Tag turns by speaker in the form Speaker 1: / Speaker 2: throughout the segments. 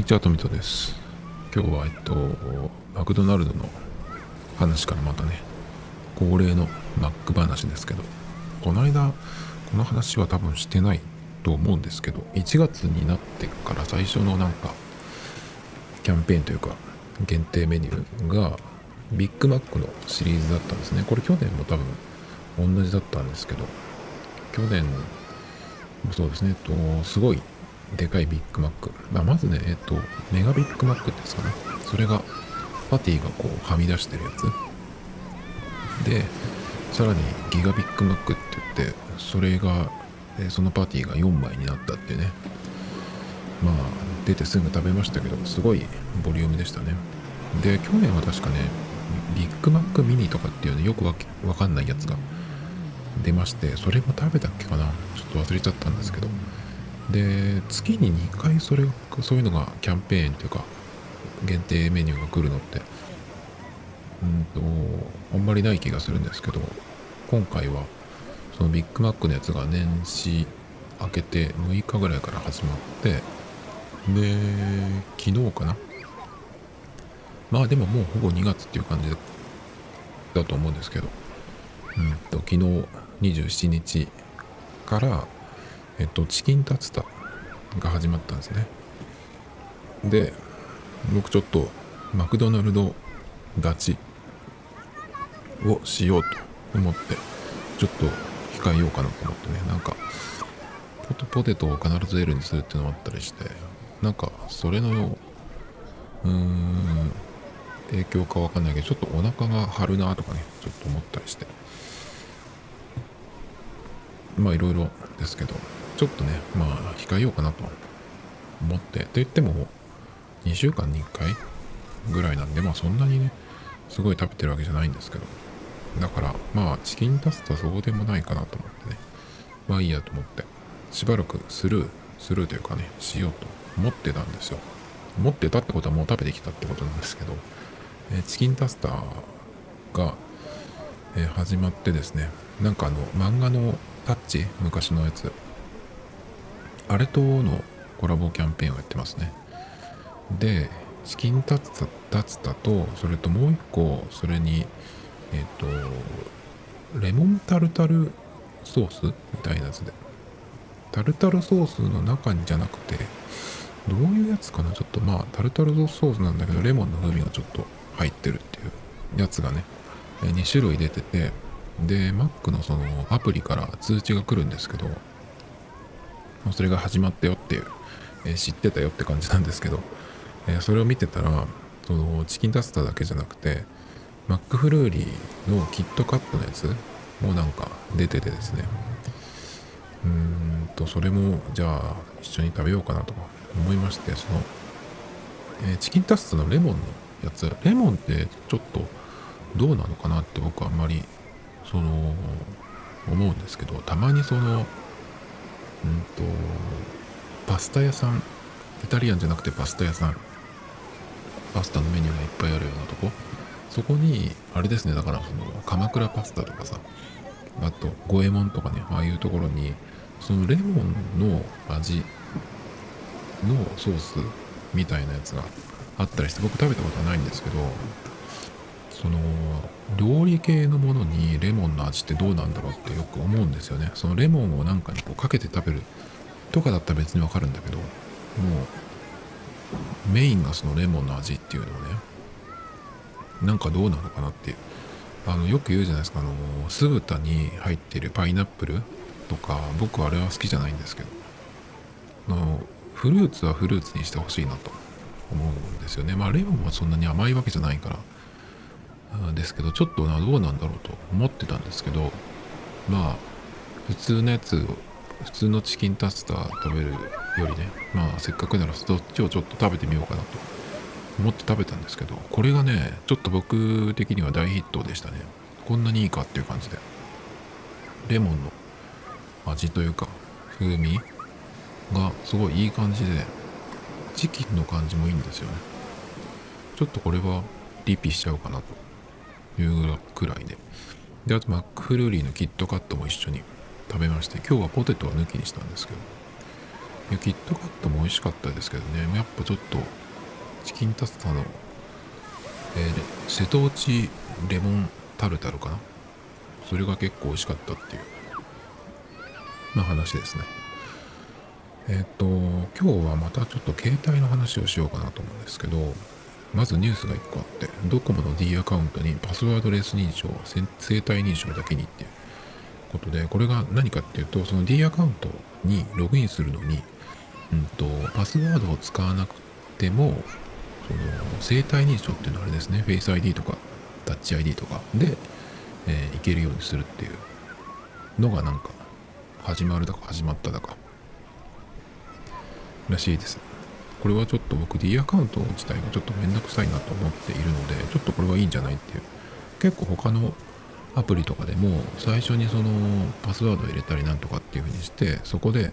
Speaker 1: にちは、トミトです。今日は、えっと、マクドナルドの話からまたね、恒例のマック話ですけど、この間、この話は多分してないと思うんですけど、1月になってから最初のなんか、キャンペーンというか、限定メニューが、ビッグマックのシリーズだったんですね。これ去年も多分同じだったんですけど、去年もそうですね、と、すごいでかいビッグマック。まあ、まずね、えっと、メガビッグマックですかね。それが、パティがこう、はみ出してるやつ。で、さらにギガビッグマックって言って、それが、そのパティが4枚になったってね。まあ、出てすぐ食べましたけど、すごいボリュームでしたね。で、去年は確かね、ビッグマックミニとかっていうのよくわかんないやつが出まして、それも食べたっけかなちょっと忘れちゃったんですけど、で月に2回それそういうのがキャンペーンというか限定メニューが来るのって。うんとあんまりない気がするんですけど今回はそのビッグマックのやつが年始明けて6日ぐらいから始まってで昨日かな。まあでももうほぼ2月っていう感じだと思うんですけど。うんと昨日27日からえっと、チキンタツタが始まったんですね。で、僕ちょっとマクドナルド立ちをしようと思って、ちょっと控えようかなと思ってね、なんか、ポテポテトを必ず L にするっていうのもあったりして、なんか、それの、うーん、影響かわかんないけど、ちょっとお腹が張るなとかね、ちょっと思ったりして。まあいろいろですけど、ちょっとね、まあ、控えようかなと思って、と言っても、2週間に1回ぐらいなんで、まあそんなにね、すごい食べてるわけじゃないんですけど、だから、まあ、チキンタツタそうでもないかなと思ってね、まあいいやと思って、しばらくスルー、スルーというかね、しようと思ってたんですよ。思ってたってことはもう食べてきたってことなんですけど、え、チキンタスタが、え、始まってですね、なんかあの、漫画のタッチ、昔のやつ、あれとのコラボキャンペーンをやってますね。で、チキンタツタツタと、それともう一個、それに、えっ、ー、と、レモンタルタルソースみたいなやつで。タルタルソースの中にじゃなくて、どういうやつかな？ちょっとまあ、タルタルソースなんだけど、レモンの風味がちょっと入ってるっていうやつがね、2種類出てて、で、Mac のそのアプリから通知が来るんですけど、それが始まったよっていう、えー、知ってたよって感じなんですけど、えー、それを見てたらそのチキンタスタだけじゃなくてマックフルーリーのキットカットのやつもなんか出ててですね。うーんとそれもじゃあ一緒に食べようかなとか思いましてその、えー、チキンタスタのレモンのやつレモンってちょっとどうなのかなって僕はあんまりその思うんですけどたまにそのうんとパスタ屋さん。イタリアンじゃなくてパスタ屋さんパスタのメニューがいっぱいあるようなとこ。そこにあれですね。だからその鎌倉パスタとかさ。あと五右衛門とかね。ああいうところにそのレモンの味。のソースみたいなやつがあったりして僕食べたことはないんですけどその料理系のものにレモンの味ってどうなんだろうってよく思うんですよね。そのレモンをなんかにこうかけて食べるとかだったら別にわかるんだけどもうメインがそのレモンの味っていうのをねなんかどうなのかなっていうあのよく言うじゃないですか。あの酢豚に入ってるパイナップルとか僕あれは好きじゃないんですけどあのフルーツはフルーツにしてほしいなと思うんですよね。まあレモンはそんなに甘いわけじゃないからですけどちょっとなどうなんだろうと思ってたんですけどまあ普通のやつを普通のチキンタツタ食べるよりねまあせっかくならそっちをちょっと食べてみようかなと思って食べたんですけどこれがねちょっと僕的には大ヒットでしたね。こんなにいいかっていう感じで。レモンの味というか風味がすごいいい感じでチキンの感じもいいんですよね。ちょっとこれはリピしちゃおうかなと。いうくらいで。で、あとマックフルーリーのキットカットも一緒に食べまして、今日はポテトは抜きにしたんですけど、いやキットカットも美味しかったですけどね。やっぱちょっとチキンタツタの、えー、瀬戸内レモンタルタルかな？それが結構美味しかったっていうまあ話ですね。えっ、と今日はまたちょっと携帯の話をしようかなと思うんですけどまずニュースが1個あってドコモの D アカウントにパスワードレス認証生体認証だけにっていうことでこれが何かっていうとその D アカウントにログインするのにうんと、パスワードを使わなくても、その、生体認証っていうのはあれですね、Face ID とか、タッチ ID とかで、えー、いけるようにするっていうのがなんか、始まるだか始まっただか、らしいです。これはちょっと僕 D アカウント自体がちょっとめんどくさいなと思っているので、ちょっとこれはいいんじゃないっていう。結構他のアプリとかでも最初にそのパスワードを入れたりなんとかっていう風にしてそこで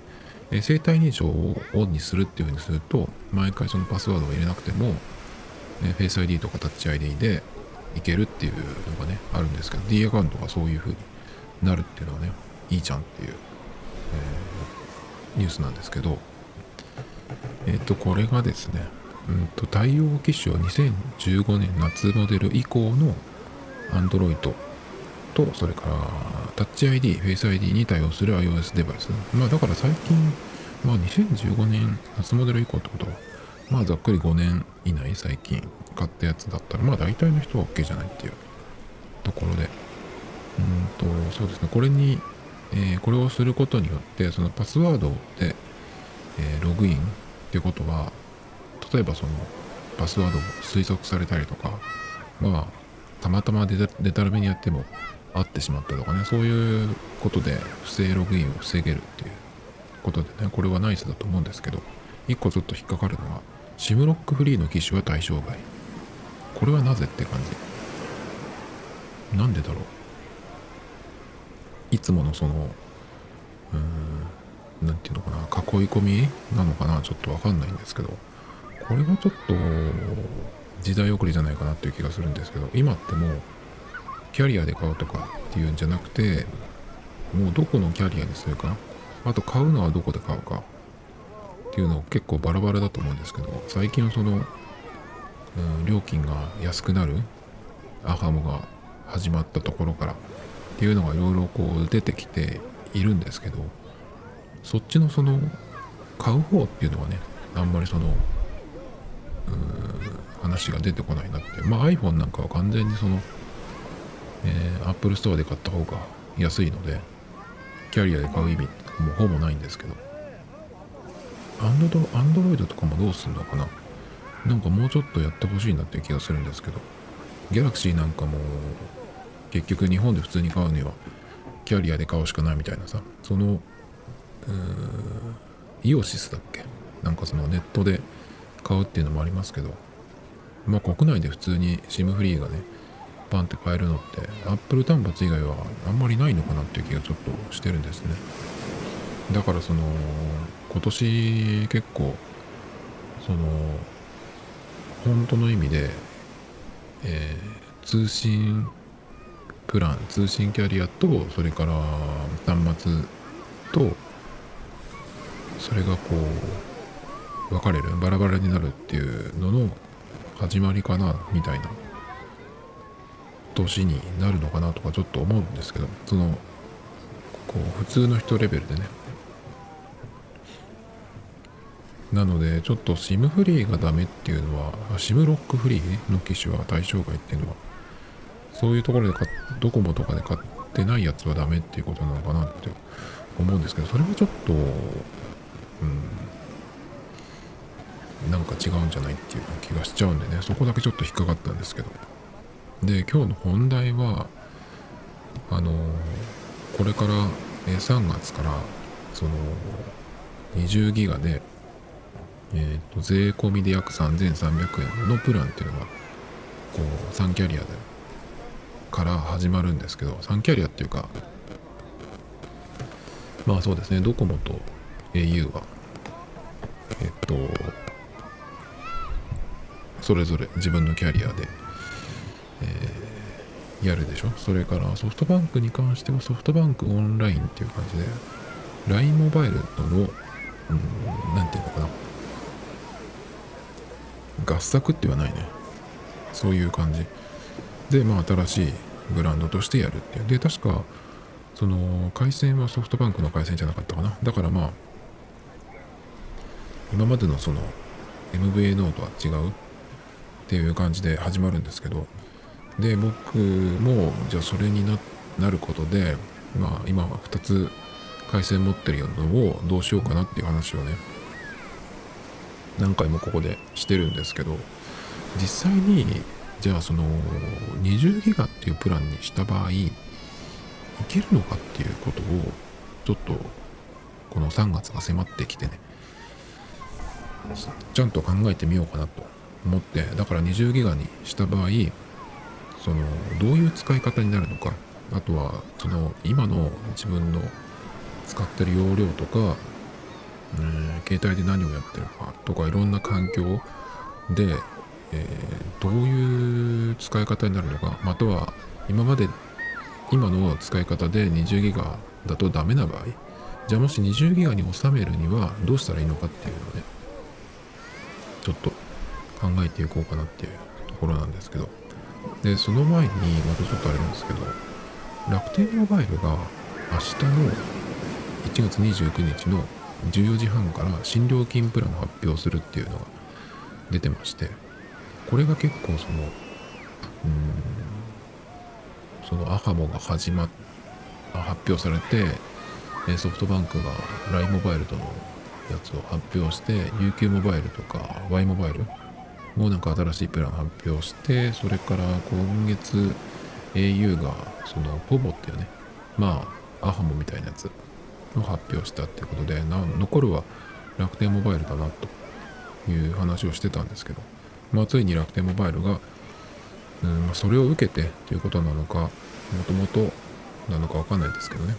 Speaker 1: 生体認証をオンにするっていうふうにすると、毎回そのパスワードを入れなくても、え Face ID とかタッチ ID でいけるっていうのがね、あるんですけど、D アカウントがそういうふうになるっていうのはね、いいじゃんっていう、えー、ニュースなんですけど、えっ、ー、と、これがですね、うんと、対応機種は2015年夏モデル以降の Android と、それからタッチ ID、フェイス ID に対応する iOS デバイス。まあだから最近、まあ2015年夏モデル以降ってことは、まあざっくり5年以内最近買ったやつだったら、まあ大体の人は OK じゃないっていうところで。うんと、そうですね、これに、えー、これをすることによって、そのパスワードで、えー、ログインってことは、例えばそのパスワードを推測されたりとか、まあ、たまたまデタラメにやっても会ってしまったとかねそういうことで不正ログインを防げるっていうことでねこれはナイスだと思うんですけど一個ちょっと引っかかるのは SIM ロックフリーの機種は対象外。これはなぜって感じ。なんでだろう。いつものそのうーん何て言うのかな囲い込みなのかなちょっとわかんないんですけどこれがちょっと時代遅れじゃないかなっていう気がするんですけど今ってもうキャリアで買うとかっていうんじゃなくてもうどこのキャリアにするかあと買うのはどこで買うかっていうの結構バラバラだと思うんですけど最近はその、うん、料金が安くなるアハモが始まったところからっていうのがいろいろこう出てきているんですけどそっちのその買う方っていうのはねあんまりその話が出てこないなって。まあ iPhone なんかは完全にそのえー、Apple Store で買った方が安いので、キャリアで買う意味もほぼないんですけど、アンドアンドロイドとかもどうすんのかな。なんかもうちょっとやってほしいなっていう気がするんですけど、ギャラクシーなんかも結局日本で普通に買うにはキャリアで買うしかないみたいなさ、その、イオシスだっけ？なんかそのネットで買うっていうのもありますけど、まあ国内で普通に SIM フリーがね、パンって買えるのって Apple 端末以外はあんまりないのかなっていう気がちょっとしてるんですね。だからその今年結構その本当の意味で、えー、通信プラン通信キャリアとそれから端末とそれがこう分かれるバラバラになるっていうのの始まりかなみたいな年になるのかなとかちょっと思うんですけどそのこう普通の人レベルでね。なのでちょっと SIM フリーがダメっていうのは SIM ロックフリーの機種は対象外っていうのはそういうところで買ドコモとかで買ってないやつはダメっていうことなのかなって思うんですけどそれはちょっとうん。なんか違うんじゃないっていう気がしちゃうんでね。そこだけちょっと引っかかったんですけど。で今日の本題はあのこれから3月からその20ギガで、えー、と税込みで約3300円のプランっていうのがこう3キャリアでから始まるんですけど3キャリアっていうかまあそうですね。ドコモと au はえっとそれぞれ自分のキャリアでえー、やるでしょ？それからソフトバンクに関してはソフトバンクオンラインっていう感じで LINE モバイルの、うん、なんていうのかな？合作って言わないね。そういう感じ。で、まあ、新しいブランドとしてやるっていう。で、確か、その、回線はソフトバンクの回線じゃなかったかな。だからまあ、今までのその、MVNO とは違うっていう感じで始まるんですけど、で、僕も、じゃあそれになることで、まあ、今は2つ回線持ってるのをどうしようかなっていう話をね、何回もここでしてるんですけど、実際にじゃあその20ギガっていうプランにした場合いけるのかっていうことをちょっとこの3月が迫ってきてね。ちゃんと考えてみようかなと思ってだから20ギガにした場合そのどういう使い方になるのかあとはその今の自分の使ってる容量とか、えー、携帯で何をやってるかとかいろんな環境でえー、どういう使い方になるのかまたは今まで今の使い方で20ギガだとダメな場合じゃあもし20ギガに収めるにはどうしたらいいのかっていうのをねちょっと考えていこうかなっていうところなんですけど。でその前にまたちょっとあれなんですけど楽天モバイルが明日の1月29日の14時半から新料金プランを発表するっていうのが出てましてこれが結構そのうんそのアハモが始まっ発表されてソフトバンクが LINE モバイルとのやつを発表して UQ モバイルとか Y モバイルもなんか新しいプラン発表してそれから今月 au がそのポボっていうねまあアハモみたいなやつを発表したっていうことで残るは楽天モバイルだなという話をしてたんですけどまあ、ついに楽天モバイルが、うんそれを受けてということなのか、もともとなのかわかんないですけどね。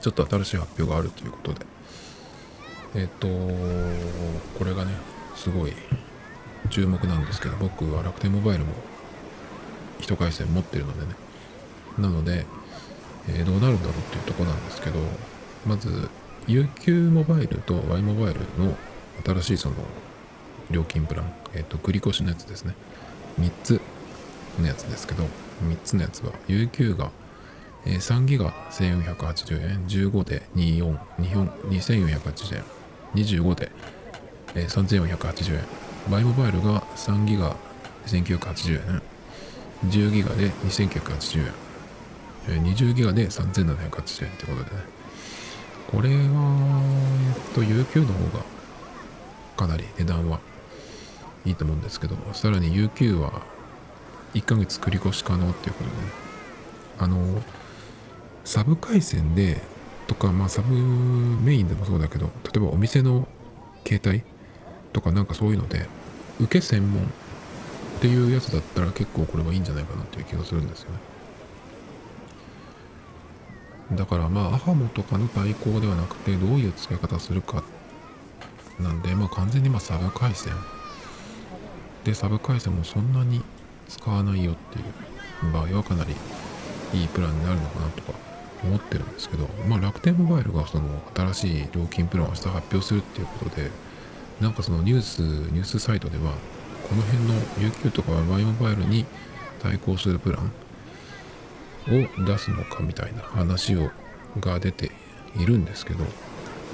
Speaker 1: ちょっと新しい発表があるということで。えっ、と、これがね、すごい注目なんですけど、僕は楽天モバイルも一回線持ってるのでね。なので、えー、どうなるんだろうっていうとこなんですけど、まず、UQ モバイルと Y モバイルの新しいその料金プラン、えっ、ー、と、繰越しのやつですね。3つのやつですけど、3つのやつは、UQ が、え、3ギガ1480円、15で24、2480円、25で、えー、3480円、バイモバイルが3ギガ1980円、10ギガで2980円、えー、20ギガで3780円ってことでね。これは、えっと、UQ の方がかなり値段はいいと思うんですけど、さらに UQ は1ヶ月繰り越し可能っていうことで、ね、あの、サブ回線で、とか、まあサブメインでもそうだけど、例えばお店の携帯とかなんかそういうので、受け専門っていうやつだったら結構これはいいんじゃないかなっていう気がするんですよね。だからまあアハモとかの対抗ではなくてどういう使い方するかなんでまあ完全にまあサブ回線でサブ回線もそんなに使わないよっていう場合はかなりいいプランになるのかなとか思ってるんですけど、まあ、楽天モバイルがその新しい料金プランを明日発表するっていうことでなんかそのニュースニュースサイトではこの辺の UQ とか Y モバイルに対抗するプランを出すのかみたいな話をが出ているんですけど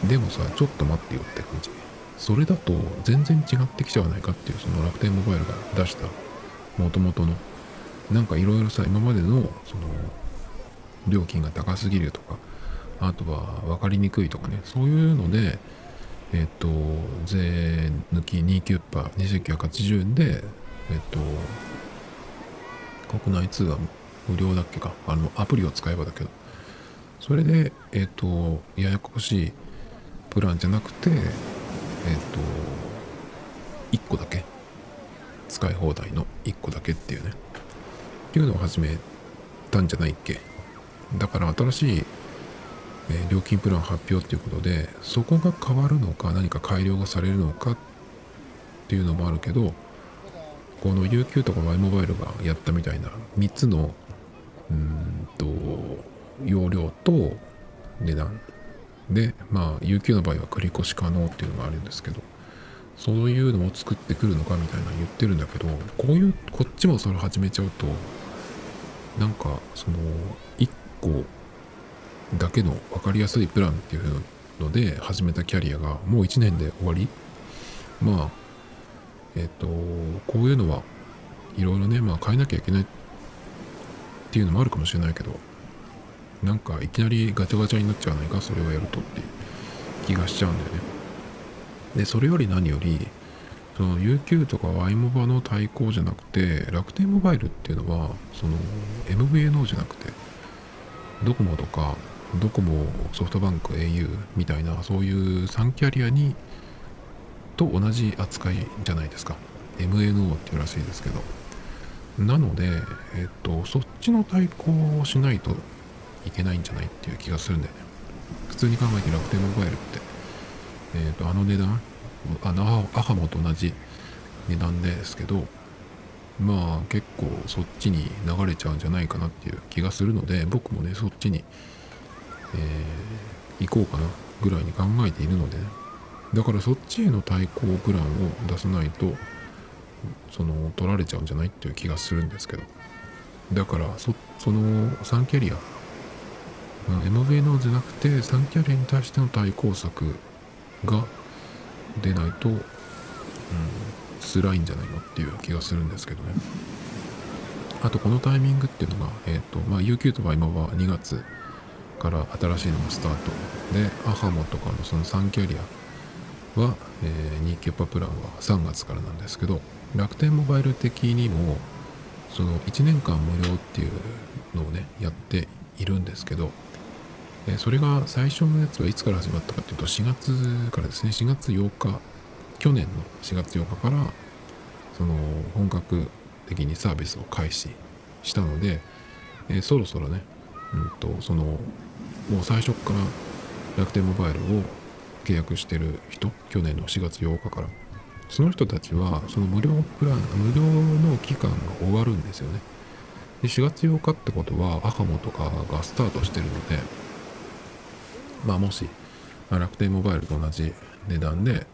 Speaker 1: でもさちょっと待ってよって感じ。それだと全然違ってきちゃわないかっていうその楽天モバイルが出したもともとのなんかいろいろさ今までのその料金が高すぎるとかあとは分かりにくいとかね。そういうのでえっ、と税抜き29%パー2980円でえっ、と国内通話無料だっけか。あのアプリを使えばだけど。それでえっ、とややこしいプランじゃなくてえっ、と1個だけ。使い放題の1個だけっていうね。っていうのを始めたんじゃないっけ。だから新しい、料金プラン発表っていうことでそこが変わるのか何か改良がされるのかっていうのもあるけどこの UQ とか Y モバイルがやったみたいな3つのうんと容量と値段。でまあ UQ の場合は繰り越し可能っていうのがあるんですけどそういうのを作ってくるのかみたいな言ってるんだけどこういうこっちもそれ始めちゃうとなんかその1個だけの分かりやすいプランっていうので始めたキャリアがもう1年で終わり。まあえっ、とこういうのはいろいろねまあ変えなきゃいけないっていうのもあるかもしれないけどなんかいきなりガチャガチャになっちゃわないか？それをやるとっていう気がしちゃうんだよね。でそれより何よりその UQ とか Y モバの対抗じゃなくて楽天モバイルっていうのはその MVNO じゃなくてドコモとかドコモソフトバンク au みたいなそういう3キャリアにと同じ扱いじゃないですか。MNO っていうらしいですけど。なので、えっと、そっちの対抗をしないといけないんじゃないっていう気がするんだよね。普通に考えて楽天モバイルって、えっと、あの値段あのアハモと同じ値段ですけどまあ結構そっちに流れちゃうんじゃないかなっていう気がするので僕もねそっちに、えー、行こうかなぐらいに考えているので、ね、だからそっちへの対抗プランを出さないとその取られちゃうんじゃないっていう気がするんですけどだからその3キャリア MVNO じゃなくて3キャリアに対しての対抗策が出ないと、うん、辛いんじゃないのっていう気がするんですけどね。あとこのタイミングっていうのが、え、ー、とまあ、UQ とは今は2月から新しいのがスタートでアハモとかのその3キャリアは、えー、2キャパプランは3月からなんですけど楽天モバイル的にもその1年間無料っていうのをねやっているんですけどそれが最初のやつはいつから始まったかっていうと4月からですね。4月8日去年の4月8日からその本格的にサービスを開始したので、えー、そろそろね、うんと、そのもう最初から楽天モバイルを契約してる人去年の4月8日からその人たちはその無料プラン無料の期間が終わるんですよね。で4月8日ってことはアハモとかがスタートしてるのでまあもし、楽天モバイルと同じ値段で、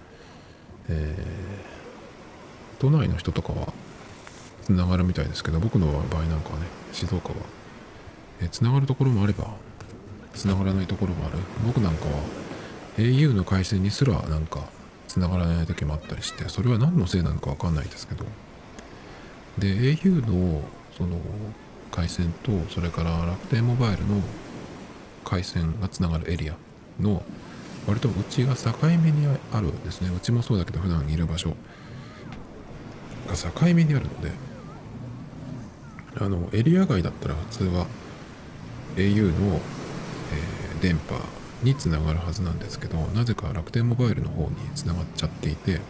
Speaker 1: えー、都内の人とかはつながるみたいですけど僕の場合なんかはね静岡は、えー、がるところもあればつながらないところもある。僕なんかは au の回線にすらなんかつながらない時もあったりしてそれは何のせいなのか分かんないですけどで au のその回線とそれから楽天モバイルの回線がつながるエリアの割とうちが境目にあるんですね。うちもそうだけど普段いる場所。が境目にあるのであのエリア外だったら普通は au の、えー、電波につながるはずなんですけどなぜか楽天モバイルの方につながっちゃっていて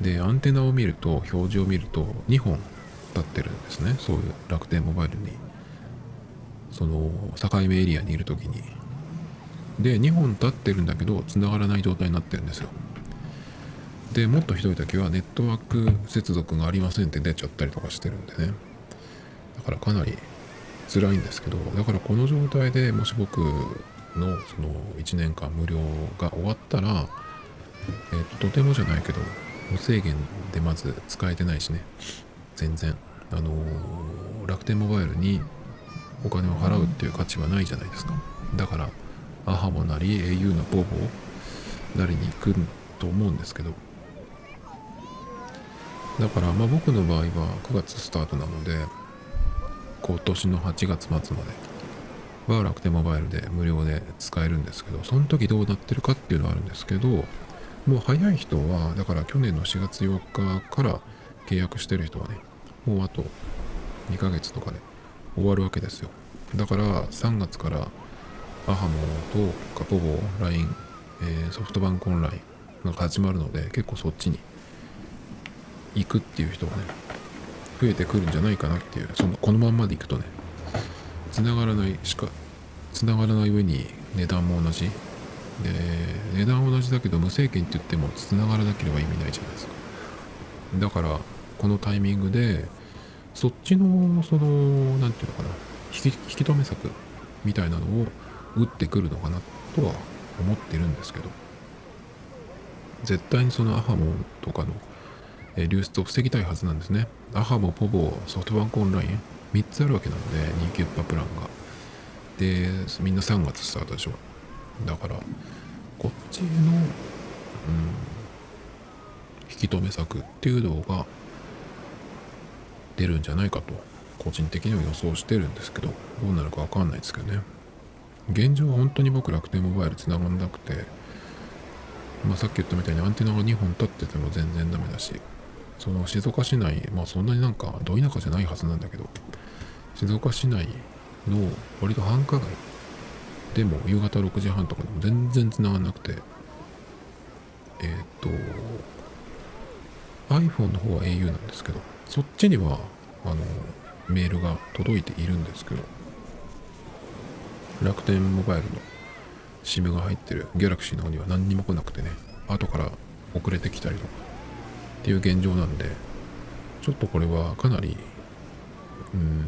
Speaker 1: でアンテナを見ると表示を見ると2本立ってるんですね。そういう楽天モバイルに。その境目エリアにいる時に。で2本立ってるんだけど繋がらない状態になってるんですよ。でもっとひどい時はネットワーク接続がありませんって出ちゃったりとかしてるんでね。だからかなり辛いんですけどだからこの状態でもし僕のその1年間無料が終わったら、えーと、とてもじゃないけど無制限でまず使えてないしね。全然。あのー、楽天モバイルにお金を払うっていう価値はないじゃないですか。だからアハモなり au のボボなりに行くと思うんですけど。だからまあ僕の場合は9月スタートなので今年の8月末までは楽天モバイルで無料で使えるんですけどその時どうなってるかっていうのはあるんですけどもう早い人はだから去年の4月4日から契約してる人はねもうあと2ヶ月とかで終わるわけですよ。だから3月からアハモとカポボ LINE、えー、ソフトバンクオンラインが始まるので結構そっちに行くっていう人がね増えてくるんじゃないかなっていうそのこのまんまで行くとね繋がらないしか繋がらない上に値段も同じ。で値段同じだけど無制限って言っても繋がらなければ意味ないじゃないですか。だからこのタイミングでそっちのその何て言うのかな引き引き止め策みたいなのを打ってくるのかなとは思ってるんですけど絶対にそのアハモとかの流出を防ぎたいはずなんですね。アハモ、ポボ、ソフトバンクオンライン3つあるわけなので2キュッパプランが。でみんな3月スタートでしょだからこっちの、うん、引き止め策っていうのが出るんじゃないかと個人的には予想してるんですけどどうなるか分かんないですけどね現状は本当に僕楽天モバイル繋がんなくてまあ、さっき言ったみたいにアンテナが2本立ってても全然ダメだしその静岡市内まあそんなになんかど田舎じゃないはずなんだけど静岡市内の割と繁華街でも夕方6時半とかでも全然繋がんなくてえっ、ー、と iPhone の方は au なんですけどそっちにはあのメールが届いているんですけど楽天モバイルの SIM が入ってる。Galaxy の方には何にも来なくてね。後から遅れてきたりとかっていう現状なんでちょっとこれはかなりうん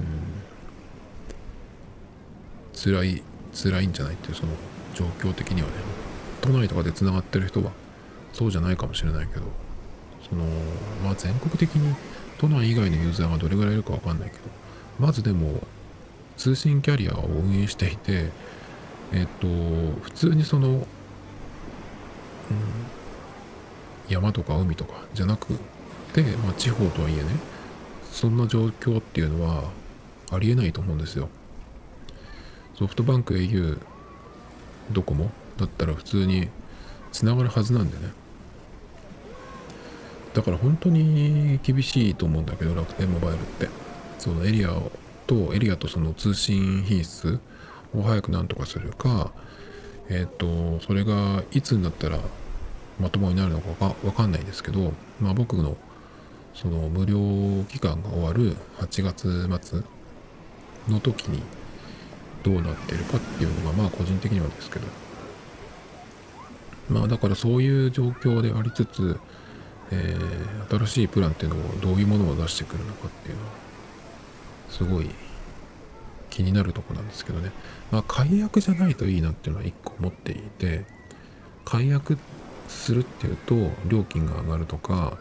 Speaker 1: 辛い辛いんじゃないっていうその状況的にはね。都内とかでつながってる人はそうじゃないかもしれないけどそのまあ全国的に都内以外のユーザーがどれぐらいいるかわかんないけどまずでも通信キャリアを運営していてえっと普通にその、うん、山とか海とかじゃなくて、まあ、地方とはいえねそんな状況っていうのはありえないと思うんですよ。ソフトバンク au ドコモだったら普通につながるはずなんでね。だから本当に厳しいと思うんだけど楽天モバイルって。そのエリアとエリアとその通信品質を早くなんとかするかえっ、ー、とそれがいつになったらまともになるのかわかんないですけど、まあ、僕のその無料期間が終わる8月末の時にどうなってるかっていうのがまあ個人的にはですけど。まあだからそういう状況でありつつ、えー、新しいプランっていうのをどういうものを出してくるのかっていうのはすごい気になるとこなんですけどね。まあ解約じゃないといいなっていうのは一個思っていて解約するっていうと料金が上がるとか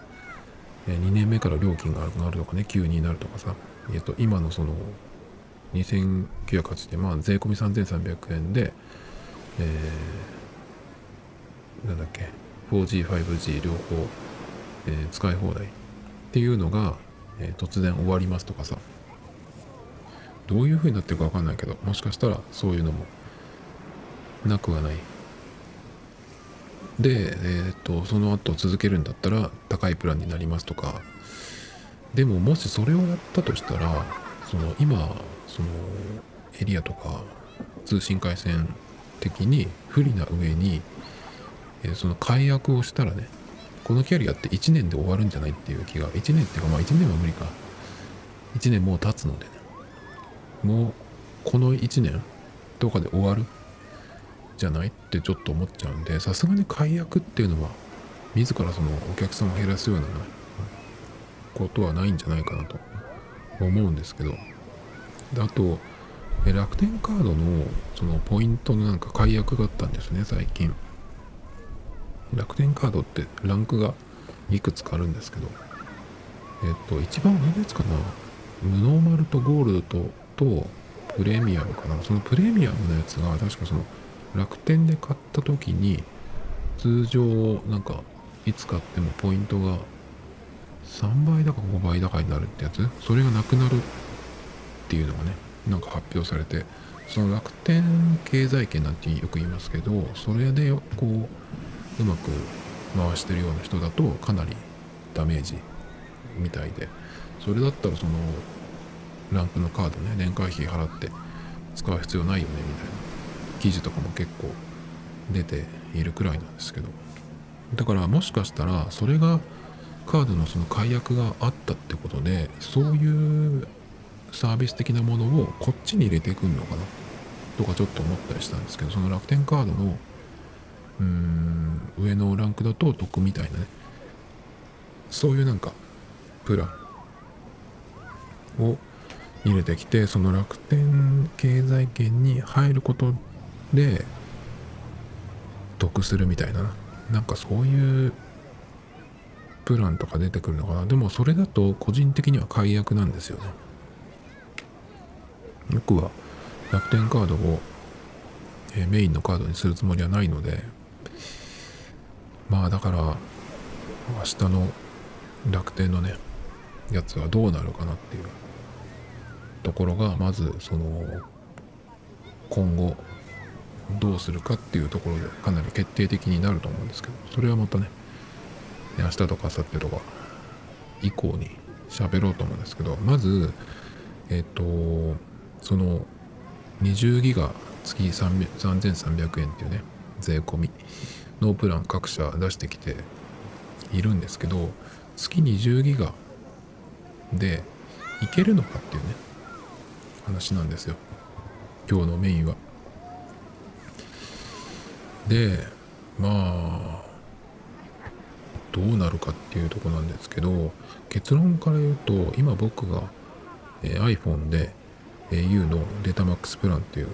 Speaker 1: 2年目から料金が上がるとかね急になるとかさ、えっと、今のその2980円まあ税込み3300円で、えー、なんだっけ 4G、5G 両方、えー、使い放題っていうのが、えー、突然終わりますとかさ。どういう風になってるか分かんないけどもしかしたらそういうのもなくはない。で、えっ、とその後続けるんだったら高いプランになりますとか。でももしそれをやったとしたらその今そのエリアとか通信回線的に不利な上に、えー、その解約をしたらねこのキャリアって1年で終わるんじゃないっていう気が1年っていうかまあ1年は無理か。1年もう経つので。もうこの1年とかで終わるじゃないってちょっと思っちゃうんでさすがに解約っていうのは自らそのお客さんを減らすようなことはないんじゃないかなと思うんですけどあと楽天カードのそのポイントのなんか解約があったんですね最近。楽天カードってランクがいくつかあるんですけどえっと一番上のやつかな？無ノーマルとゴールドととプレミアムかな。そのプレミアムのやつが確かその楽天で買った時に通常なんかいつ買ってもポイントが3倍だか5倍だかになるってやつ？それがなくなるっていうのがねなんか発表されてその楽天経済圏なんてよく言いますけどそれでこううまく回してるような人だとかなりダメージみたいで。それだったらそのランクのカードね年会費払って使う必要ないよねみたいな。記事とかも結構出ているくらいなんですけど。だからもしかしたらそれがカードのその解約があったってことでそういうサービス的なものをこっちに入れていくのかなとかちょっと思ったりしたんですけどその楽天カードのうーん上のランクだと得みたいなね。そういうなんかプランを入れてきてその楽天経済圏に入ることで得するみたいな。なんかそういうプランとか出てくるのかな。でもそれだと個人的には解約なんですよね。僕は楽天カードを、えメインのカードにするつもりはないのでまあだから明日の楽天のねやつはどうなるかなっていう。ところがまずその今後どうするかっていうところでかなり決定的になると思うんですけどそれはまたね明日とか明後日とか以降に喋ろうと思うんですけどまずえっ、とその20ギガ月3300円っていうね税込みのプラン各社出してきているんですけど月20ギガでいけるのかっていうね話なんですよ。今日のメインは。でまあどうなるかっていうとこなんですけど結論から言うと今僕が、え、iPhone で au のデータマックスプランっていう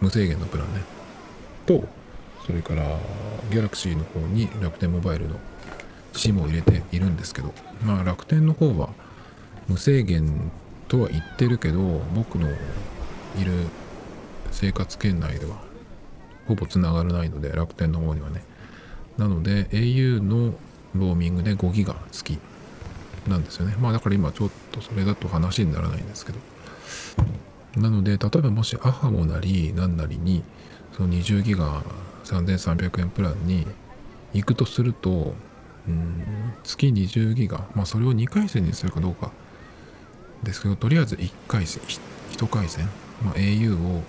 Speaker 1: 無制限のプランね。とそれから Galaxy の方に楽天モバイルの SIM を入れているんですけどまあ楽天の方は無制限とは言ってるけど僕のいる生活圏内ではほぼつながらないので楽天の方にはね。なので au のローミングで5ギガ付きなんですよね。まあだから今ちょっとそれだと話にならないんですけど。なので例えばもしアハモなり何なりにその20ギガ3300円プランに行くとするとうん月20ギガまあそれを2回線にするかどうかですけどとりあえず1回線1回線、まあ、au を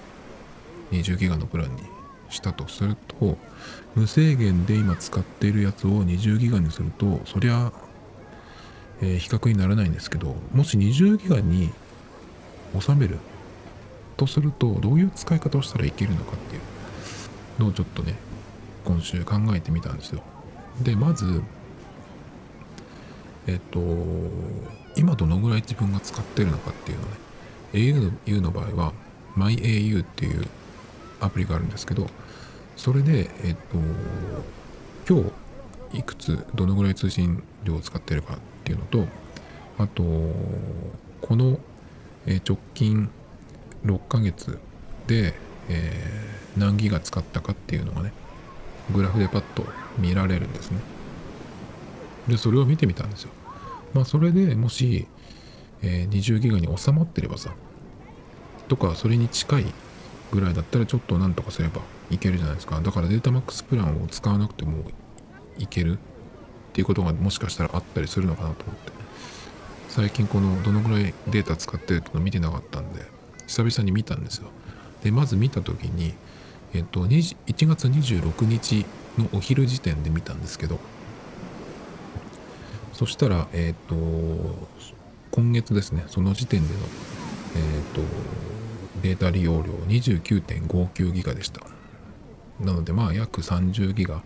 Speaker 1: 20ギガのプランにしたとすると無制限で今使っているやつを20ギガにするとそりゃ、えー、比較にならないんですけどもし20ギガに収めるとするとどういう使い方をしたらいけるのかっていうのをちょっとね今週考えてみたんですよ。でまずえっと今どのぐらい自分が使ってるのかっていうのね。au の場合は MyAU っていうアプリがあるんですけどそれでえっと今日いくつどのぐらい通信量を使ってるかっていうのとあとこの直近6ヶ月で、えー、何ギガ使ったかっていうのがねグラフでパッと見られるんですね。でそれを見てみたんですよ。まあそれでもし、えー、20ギガに収まってればさとかそれに近いぐらいだったらちょっとなんとかすればいけるじゃないですか。だからデータマックスプランを使わなくてもいける。っていうことがもしかしたらあったりするのかなと思って。最近このどのぐらいデータ使ってるの見てなかったんで久々に見たんですよ。でまず見た時にえっと1月26日のお昼時点で見たんですけどそしたらえっと今月ですねその時点でのえっとデータ利用量29.59ギガでした。なのでまあ約30ギガ。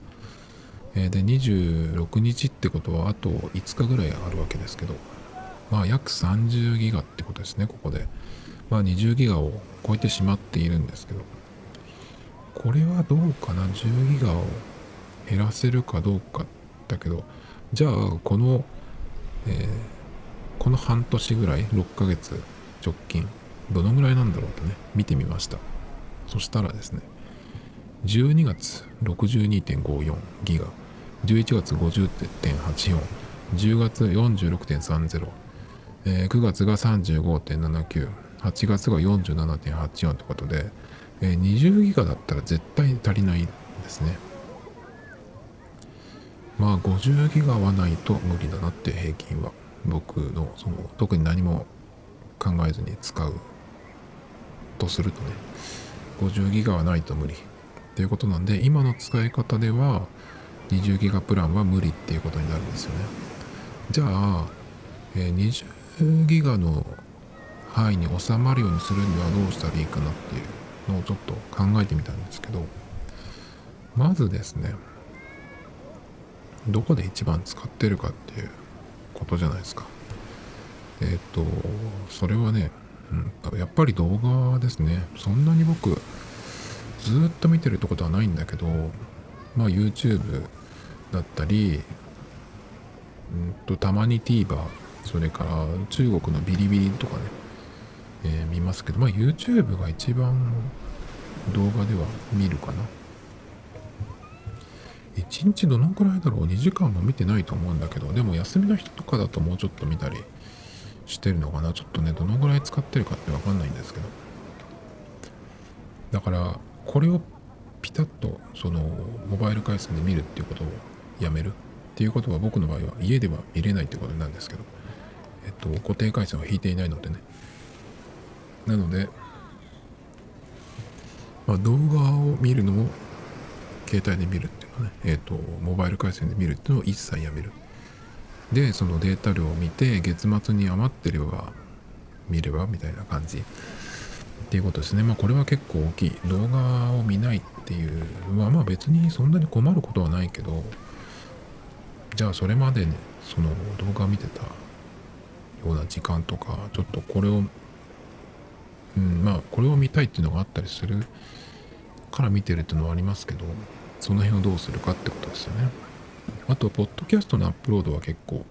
Speaker 1: えで26日ってことはあと5日ぐらいあるわけですけどまあ約30ギガってことですねここで。まあ20ギガを超えてしまっているんですけど。これはどうかな？10ギガを減らせるかどうかだけどじゃあこの、えー、この半年ぐらい6ヶ月直近どのぐらいなんだろうとね見てみました。そしたらですね12月62.54ギガ11月50.84 10月46.30、えー、9月が35.79 8月が47.84ってことで、えー、20ギガだったら絶対足りないですね。まあ50ギガはないと無理だなって平均は僕のその特に何も考えずに使うとするとね50ギガはないと無理っていうことなんで今の使い方では20ギガプランは無理っていうことになるんですよね。じゃあ、え、20ギガの範囲に収まるようにするにはどうしたらいいかなっていうのをちょっと考えてみたんですけどまずですねどこで一番使ってるかっていうことじゃないですか。えっ、ー、とそれはねうん、やっぱり動画ですね。そんなに僕ずっと見てるってことはないんだけどまあ YouTube だったりうんとたまに TVer それから中国のビリビリとかね、えー、見ますけどまあ YouTube が一番動画では見るかな。1日どのくらいだろう？2時間も見てないと思うんだけどでも休みの日とかだともうちょっと見たりしてるのかな？ちょっとねどのぐらい使ってるかって分かんないんですけど。だからこれをピタッとそのモバイル回線で見るっていうことをやめる？っていうことは僕の場合は家では見れないってことなんですけど、えっと、固定回線は引いていないのでね。なので、まあ、動画を見るのも携帯で見るっていうのはね、えっと、モバイル回線で見るっていうのを一切やめる。でそのデータ量を見て月末に余ってれば見ればみたいな感じ。っていうことですね。まあこれは結構大きい。動画を見ないっていうまあまあ別にそんなに困ることはないけどじゃあそれまでねその動画見てたような時間とかちょっとこれをうんまあこれを見たいっていうのがあったりするから見てるっていうのはありますけどその辺をどうするかってことですよね。あとポッドキャストのアップロードは結構、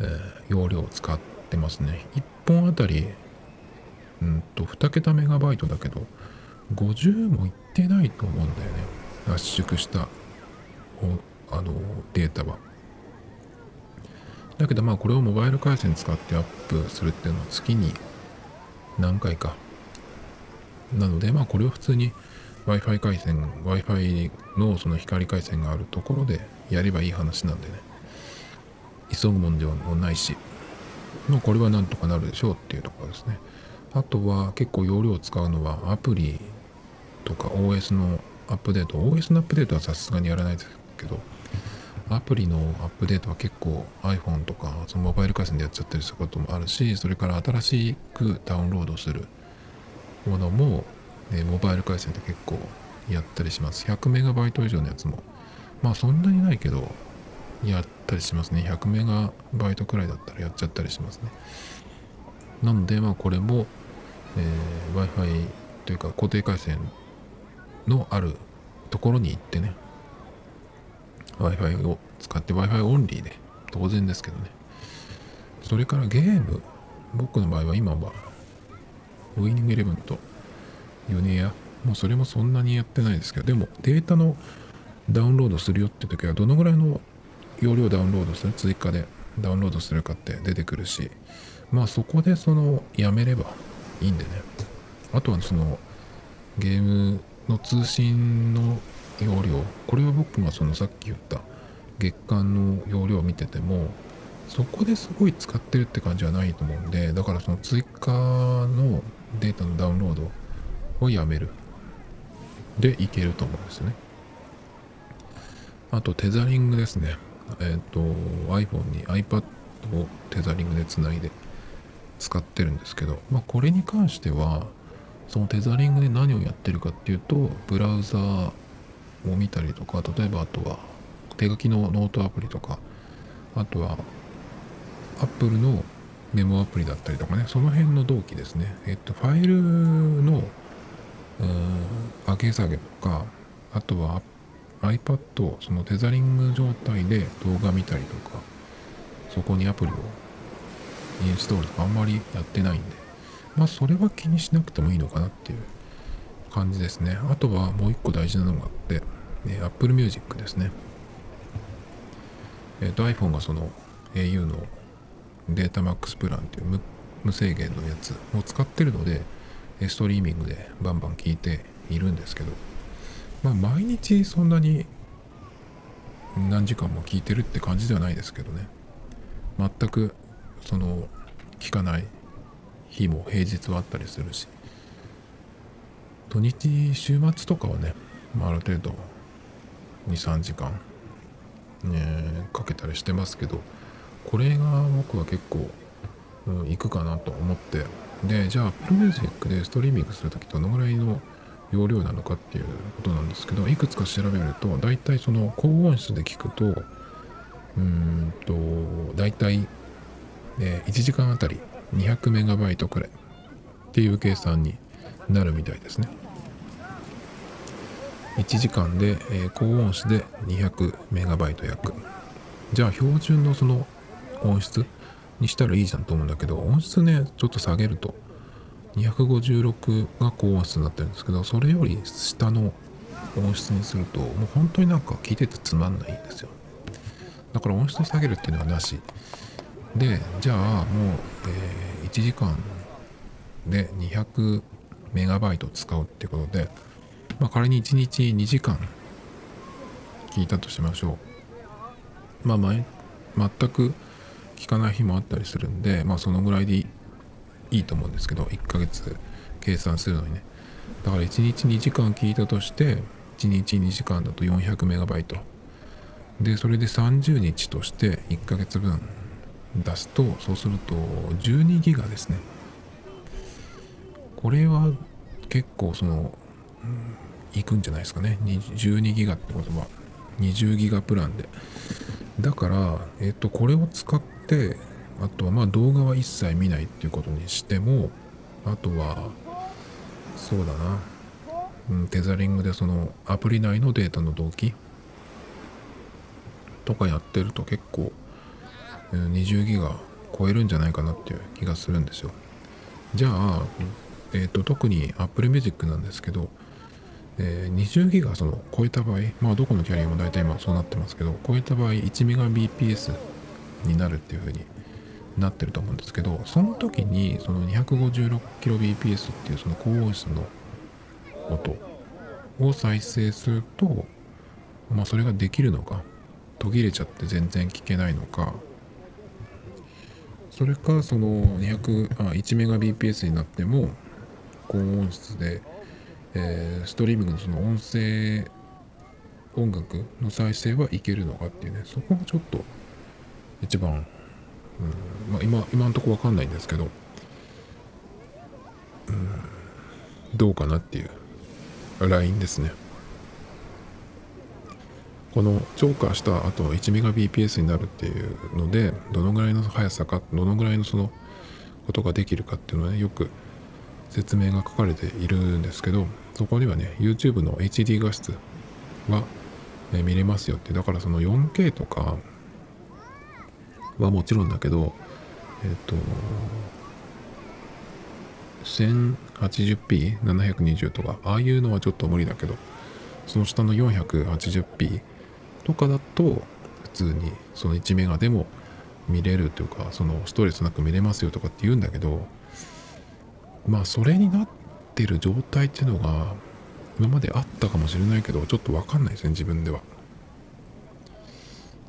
Speaker 1: えー、容量を使ってますね。1本あたりうんと2桁メガバイトだけど50もいってないと思うんだよね。圧縮したあのデータは。だけどまあこれをモバイル回線使ってアップするっていうのは月に何回か。なのでまあこれを普通に Wi-Fi 回線 Wi-Fi のその光回線があるところでやればいい話なんでね。急ぐもんではないしまあこれはなんとかなるでしょうっていうところですね。あとは結構容量を使うのはアプリとか OS のアップデート。OS のアップデートはさすがにやらないですけどアプリのアップデートは結構 iPhone とかそのモバイル回線でやっちゃったりすることもあるしそれから新しくダウンロードするものも、ね、モバイル回線で結構やったりします。100メガバイト以上のやつも。まあそんなにないけどやったりしますね。100メガバイトくらいだったらやっちゃったりしますね。なのでまあこれも、えー、Wi-Fi というか固定回線のあるところに行ってね Wi-Fi を使って Wi-Fi オンリーで当然ですけどね。それからゲーム。僕の場合は今はウィニングイレブンとヨネアもうそれもそんなにやってないですけど。でもデータのダウンロードするよって時はどのぐらいの容量ダウンロードする？追加でダウンロードするかって出てくるし。まあそこでそのやめればいいんでね。あとはそのゲームの通信の容量。これは僕がそのさっき言った月間の容量を見ててもそこですごい使ってるって感じはないと思うんでだからその追加のデータのダウンロードをやめる。でいけると思うんですね。あとテザリングですね。えっ、ー、と iPhone に iPad をテザリングでつないで使ってるんですけど、まあ、これに関してはそのテザリングで何をやってるかっていうとブラウザーを見たりとか例えばあとは手書きのノートアプリとかあとは Apple のメモアプリだったりとかねその辺の同期ですね。えっとファイルの上げ下げとかあとは iPad をそのテザリング状態で動画見たりとかそこにアプリをインストールとかあんまりやってないんでまあそれは気にしなくてもいいのかなっていう感じですね。あとはもう一個大事なのがあって、え Apple Music ですね。えっ、ー、と iPhone がその au のデータマックスプランっていう無制限のやつを使ってるのでストリーミングでバンバン聞いているんですけどまあ毎日そんなに何時間も聞いてるって感じではないですけどね。全くその聞かない日も平日はあったりするし。土日週末とかはね、まあ、ある程度23時間、ね、かけたりしてますけどこれが僕は結構、うん、行くかなと思ってでじゃあ Apple Music でストリーミングする時どのぐらいの容量なのかっていうことなんですけどいくつか調べると大体その高音質で聞くとうんと大体え1時間あたり200メガバイトくらいっていう計算になるみたいですね。1時間で、え、高音質で200メガバイト約じゃあ標準のその音質にしたらいいじゃんと思うんだけど音質ねちょっと下げると256が高音質になってるんですけどそれより下の音質にするともう本当になんか聞いててつまんないんですよ。だから音質を下げるっていうのはなし。でじゃあもう、えー、1時間で200メガバイト使うってことで、まあ、仮に1日2時間聞いたとしましょう。まあ前全く聞かない日もあったりするんでまあそのぐらいでいいと思うんですけど1ヶ月計算するのにね。だから1日2時間聞いたとして1日2時間だと400メガバイト。でそれで30日として1ヶ月分出すとそうすると12ギガですね。これは結構その、うん、いくんじゃないですかね。12ギガってことは20ギガプランで。だからえっとこれを使ってあとはまあ動画は一切見ないっていうことにしてもあとはそうだな、うん、テザリングでそのアプリ内のデータの同期とかやってると結構20ギガ超えるんじゃないかなっていう気がするんですよ。じゃあ、えーと、特に Apple Music なんですけど、えー、20ギガその超えた場合まあどこのキャリアも大体今そうなってますけど超えた場合1メガ BPS になるっていう風になってると思うんですけどその時にその 256kbps っていうその高音質の音を再生するとまあそれができるのか途切れちゃって全然聞けないのかそれかその200あ1メガ BPS になっても高音質で、えー、ストリーミングのその音声音楽の再生はいけるのかっていうねそこがちょっと一番、うん。まあ今、今のところわかんないんですけど、うん、どうかなっていう。ラインですね。この超過した後 1Mbps になるっていうのでどのぐらいの速さかどのぐらいのそのことができるかっていうのはねよく説明が書かれているんですけどそこにはね YouTube の HD 画質は、ね、見れますよって。だからその 4K とかはもちろんだけどえっ、と 1080p720 とかああいうのはちょっと無理だけどその下の 480p とかだと普通にその1メガでも見れるというかそのストレスなく見れますよとかって言うんだけどまあそれになってる状態っていうのが今まであったかもしれないけどちょっと分かんないですね自分では。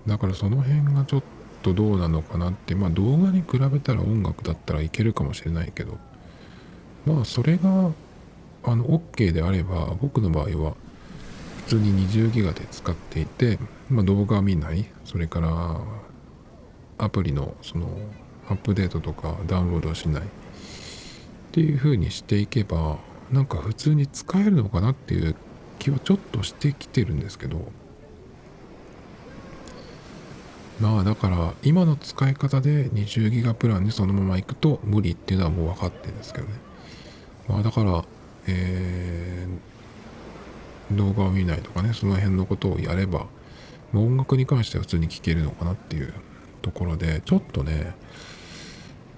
Speaker 1: だからその辺がちょっとどうなのかなってまあ動画に比べたら音楽だったらいけるかもしれないけど。まあそれがあの OK であれば僕の場合は普通に20ギガで使っていて、まあ、動画見ないそれからアプリのそのアップデートとかダウンロードしないっていう風にしていけばなんか普通に使えるのかなっていう気はちょっとしてきてるんですけど。まあだから今の使い方で20ギガプランでそのまま行くと無理っていうのはもう分かってるんですけどね。まあだからえー動画を見ないとかねその辺のことをやれば音楽に関しては普通に聴けるのかなっていうところでちょっとね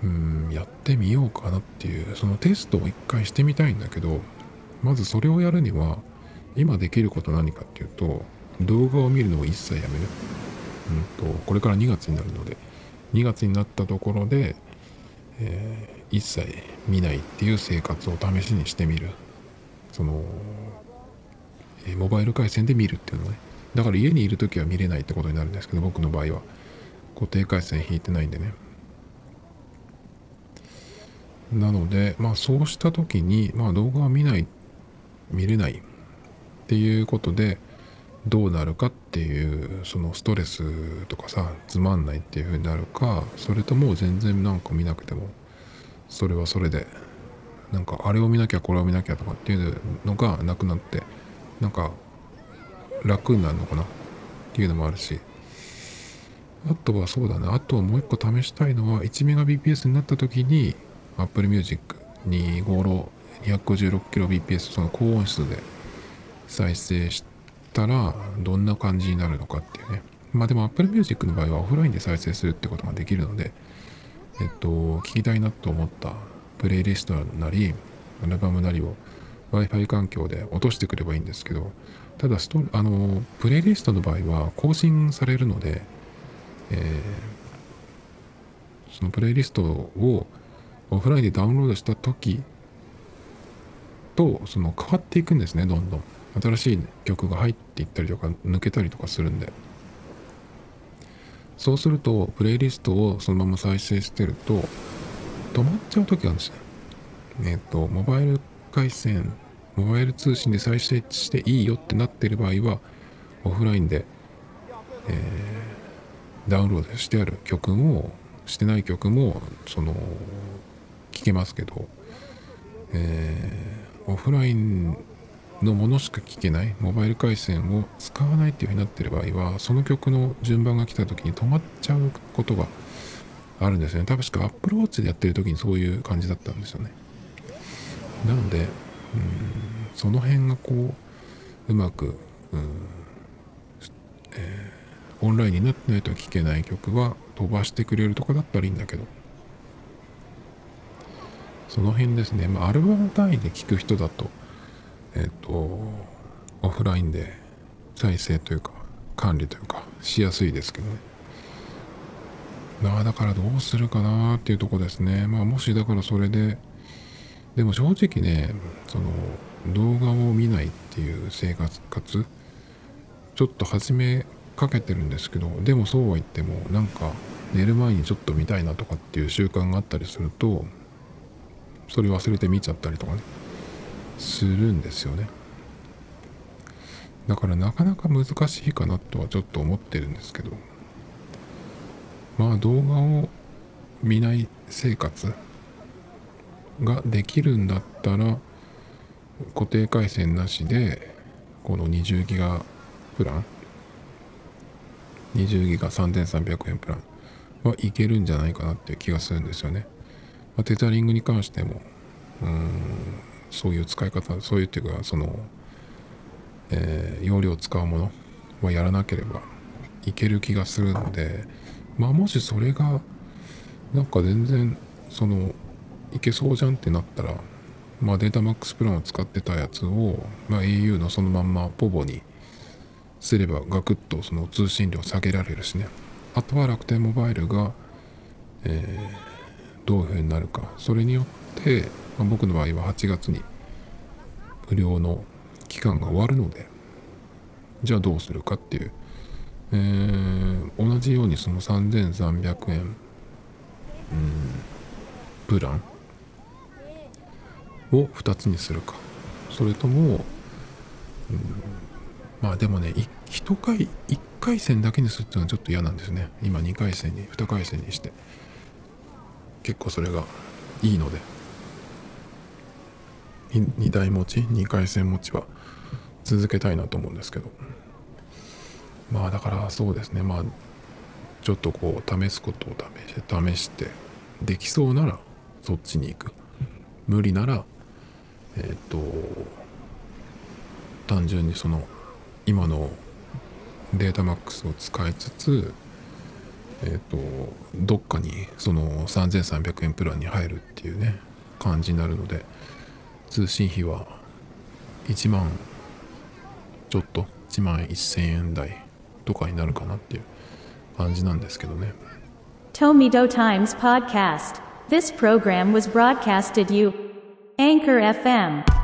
Speaker 1: うんやってみようかなっていうそのテストを一回してみたいんだけどまずそれをやるには今できること何かっていうと動画を見るのを一切やめる、うんと、これから2月になるので2月になったところで、えー、一切見ないっていう生活を試しにしてみる。そのえモバイル回線で見るっていうのね。だから家にいる時は見れないってことになるんですけど僕の場合は。固定回線引いてないんでね。なのでまあそうした時にまあ動画は見ない見れないっていうことでどうなるかっていうそのストレスとかさつまんないっていう風になるかそれとも全然なんか見なくてもそれはそれでなんかあれを見なきゃこれを見なきゃとかっていうのがなくなってなんか楽になるのかなっていうのもあるしあとはそうだな。あともう一個試したいのは 1Mbps になった時に Apple Music に5 256kbps その高音質で再生してたらどんな感じになるのかっていうね。まあでも Apple Music の場合はオフラインで再生するってことができるのでえっと聞きたいなと思ったプレイリストなりアルバムなりを Wi-Fi 環境で落としてくればいいんですけどただストあのプレイリストの場合は更新されるので、えー、そのプレイリストをオフラインでダウンロードした時とその変わっていくんですねどんどん。新しい曲が入っていったりとか抜けたりとかするんで。そうするとプレイリストをそのまま再生してると止まっちゃう時があるんですねえっ、とモバイル回線モバイル通信で再生していいよってなってる場合はオフラインで、えー、ダウンロードしてある曲もしてない曲もその聞けますけど、えー、オフラインのものしか聞けないモバイル回線を使わないっていうふうになってる場合はその曲の順番が来た時に止まっちゃうことがあるんですよね。確か Apple Watch でやってる時にそういう感じだったんですよね。なのでうんその辺がこううまく、うんえー、オンラインになってないと聴けない曲は飛ばしてくれるとかだったらいいんだけど。その辺ですね、まあ、アルバム単位で聴く人だとえっ、とオフラインで再生というか管理というかしやすいですけどね。まあだからどうするかなっていうとこですね。まあもしだからそれででも正直ねその動画を見ないっていう生活活ちょっと始めかけてるんですけどでもそうは言ってもなんか寝る前にちょっと見たいなとかっていう習慣があったりするとそれ忘れて見ちゃったりとかね。するんですよねだからなかなか難しいかなとはちょっと思ってるんですけどまあ動画を見ない生活ができるんだったら固定回線なしでこの20ギガプラン20ギガ3300円プランはいけるんじゃないかなっていう気がするんですよね。まあ、テザリングに関してもうんそういう使い方そういうっていうかその、えー、容量を使うものはやらなければいける気がするのでまあもしそれがなんか全然そのいけそうじゃんってなったら、まあ、データマックスプランを使ってたやつを、まあ、au のそのまんまポボにすればガクッとその通信量下げられるしね。あとは楽天モバイルが、えー、どういうふうになるか。それによって、まあ、僕の場合は8月に無料の期間が終わるのでじゃあどうするかっていう、えー、同じようにその3300円うんプランを2つにするか。それとも、うん、まあでもね1回1回戦だけにするっていうのはちょっと嫌なんですね。今2回戦に2回戦にして。結構それがいいので。2台持ち2回戦持ちは続けたいなと思うんですけど。まあだからそうですね。まあちょっとこう試すことを試して試してできそうならそっちに行く。無理ならえっ、ー、と単純にその今のデータマックスを使いつつえっ、ー、とどっかにその3300円プランに入るっていうね感じになるので通信費は1万ちょっと1万1000円台とかになるかなっていう感じなんですけどね。
Speaker 2: Tomido Times Podcast This program was broadcasted you Anchor FM